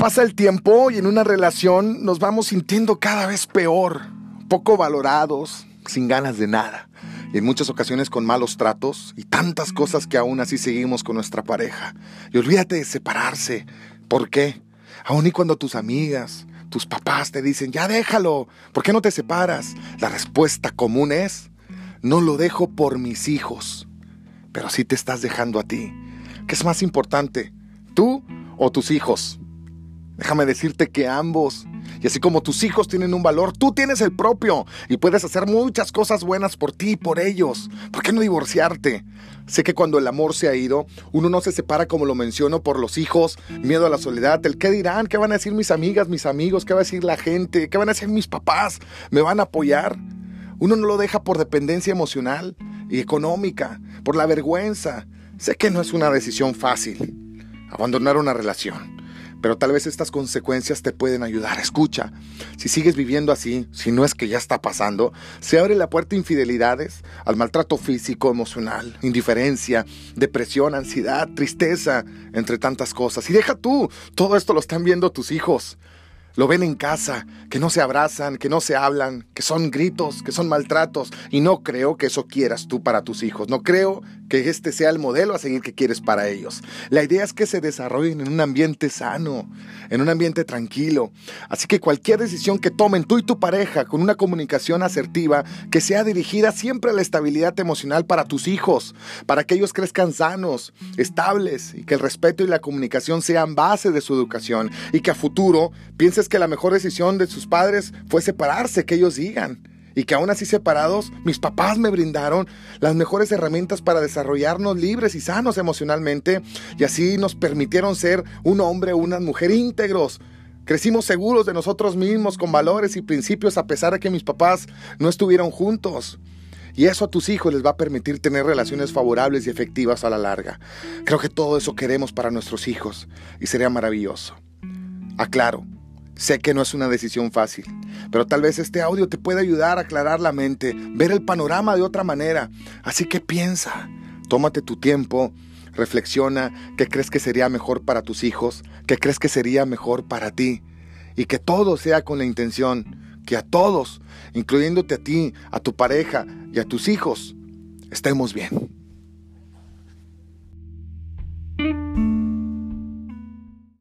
Pasa el tiempo y en una relación nos vamos sintiendo cada vez peor, poco valorados, sin ganas de nada. Y en muchas ocasiones con malos tratos y tantas cosas que aún así seguimos con nuestra pareja. Y olvídate de separarse. ¿Por qué? Aún y cuando tus amigas, tus papás te dicen, ya déjalo, ¿por qué no te separas? La respuesta común es, no lo dejo por mis hijos, pero sí te estás dejando a ti. ¿Qué es más importante, tú o tus hijos? Déjame decirte que ambos, y así como tus hijos tienen un valor, tú tienes el propio y puedes hacer muchas cosas buenas por ti y por ellos. ¿Por qué no divorciarte? Sé que cuando el amor se ha ido, uno no se separa como lo menciono por los hijos, miedo a la soledad, el qué dirán, qué van a decir mis amigas, mis amigos, qué va a decir la gente, qué van a decir mis papás, me van a apoyar. Uno no lo deja por dependencia emocional y económica, por la vergüenza. Sé que no es una decisión fácil abandonar una relación pero tal vez estas consecuencias te pueden ayudar. Escucha, si sigues viviendo así, si no es que ya está pasando, se abre la puerta a infidelidades, al maltrato físico, emocional, indiferencia, depresión, ansiedad, tristeza, entre tantas cosas. Y deja tú, todo esto lo están viendo tus hijos. Lo ven en casa, que no se abrazan, que no se hablan, que son gritos, que son maltratos. Y no creo que eso quieras tú para tus hijos. No creo que este sea el modelo a seguir que quieres para ellos. La idea es que se desarrollen en un ambiente sano, en un ambiente tranquilo. Así que cualquier decisión que tomen tú y tu pareja con una comunicación asertiva que sea dirigida siempre a la estabilidad emocional para tus hijos, para que ellos crezcan sanos, estables y que el respeto y la comunicación sean base de su educación y que a futuro pienses que la mejor decisión de sus padres fue separarse, que ellos digan y que aún así separados, mis papás me brindaron las mejores herramientas para desarrollarnos libres y sanos emocionalmente y así nos permitieron ser un hombre o una mujer íntegros. Crecimos seguros de nosotros mismos, con valores y principios a pesar de que mis papás no estuvieron juntos. Y eso a tus hijos les va a permitir tener relaciones favorables y efectivas a la larga. Creo que todo eso queremos para nuestros hijos y sería maravilloso. Aclaro, Sé que no es una decisión fácil, pero tal vez este audio te pueda ayudar a aclarar la mente, ver el panorama de otra manera. Así que piensa, tómate tu tiempo, reflexiona qué crees que sería mejor para tus hijos, qué crees que sería mejor para ti, y que todo sea con la intención que a todos, incluyéndote a ti, a tu pareja y a tus hijos, estemos bien.